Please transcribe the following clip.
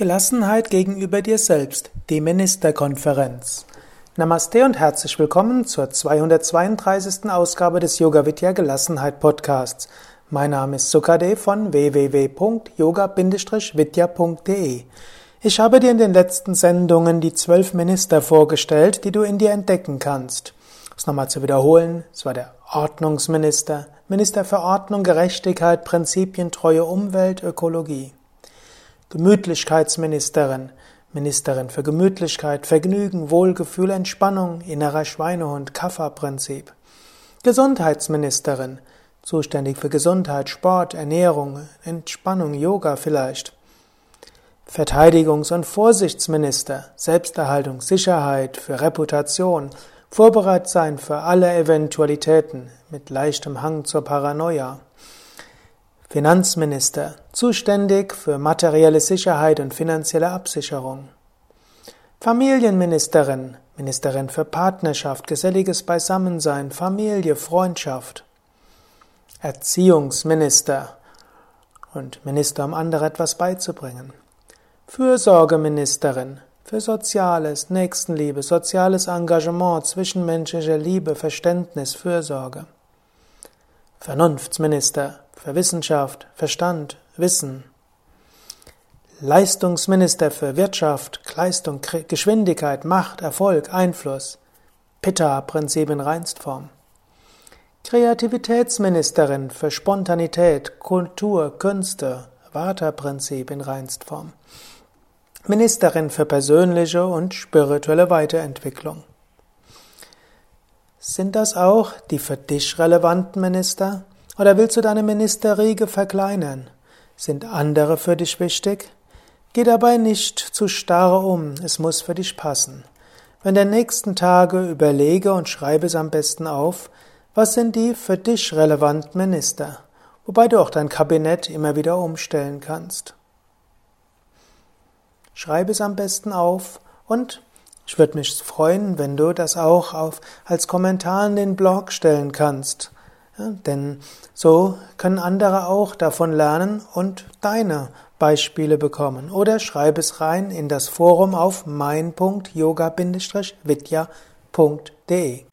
Gelassenheit gegenüber dir selbst, die Ministerkonferenz. Namaste und herzlich willkommen zur 232. Ausgabe des Yoga Vidya Gelassenheit Podcasts. Mein Name ist Sukade von www.yoga-vidya.de. Ich habe dir in den letzten Sendungen die zwölf Minister vorgestellt, die du in dir entdecken kannst. Das nochmal zu wiederholen, es war der Ordnungsminister, Minister für Ordnung, Gerechtigkeit, Prinzipien, Treue, Umwelt, Ökologie. Gemütlichkeitsministerin, Ministerin für Gemütlichkeit, Vergnügen, Wohlgefühl, Entspannung, innerer Schweinehund, Kapha-Prinzip. Gesundheitsministerin, zuständig für Gesundheit, Sport, Ernährung, Entspannung, Yoga vielleicht. Verteidigungs- und Vorsichtsminister, Selbsterhaltung, Sicherheit, für Reputation, vorbereitet sein für alle Eventualitäten, mit leichtem Hang zur Paranoia. Finanzminister, zuständig für materielle Sicherheit und finanzielle Absicherung. Familienministerin, Ministerin für Partnerschaft, geselliges Beisammensein, Familie, Freundschaft. Erziehungsminister und Minister, um andere etwas beizubringen. Fürsorgeministerin für Soziales, Nächstenliebe, soziales Engagement, zwischenmenschliche Liebe, Verständnis, Fürsorge. Vernunftsminister für Wissenschaft, Verstand, Wissen. Leistungsminister für Wirtschaft, Leistung, Geschwindigkeit, Macht, Erfolg, Einfluss. Pitta-Prinzip in Reinstform. Kreativitätsministerin für Spontanität, Kultur, Künste, Vata-Prinzip in Reinstform. Ministerin für persönliche und spirituelle Weiterentwicklung. Sind das auch die für dich relevanten Minister? Oder willst du deine Ministerriege verkleinern? Sind andere für dich wichtig? Geh dabei nicht zu starr um, es muss für dich passen. Wenn der nächsten Tage überlege und schreibe es am besten auf, was sind die für dich relevanten Minister, wobei du auch dein Kabinett immer wieder umstellen kannst. Schreibe es am besten auf und ich würde mich freuen, wenn du das auch auf, als Kommentar in den Blog stellen kannst. Ja, denn so können andere auch davon lernen und deine Beispiele bekommen. Oder schreib es rein in das Forum auf mein.yoga-vidya.de.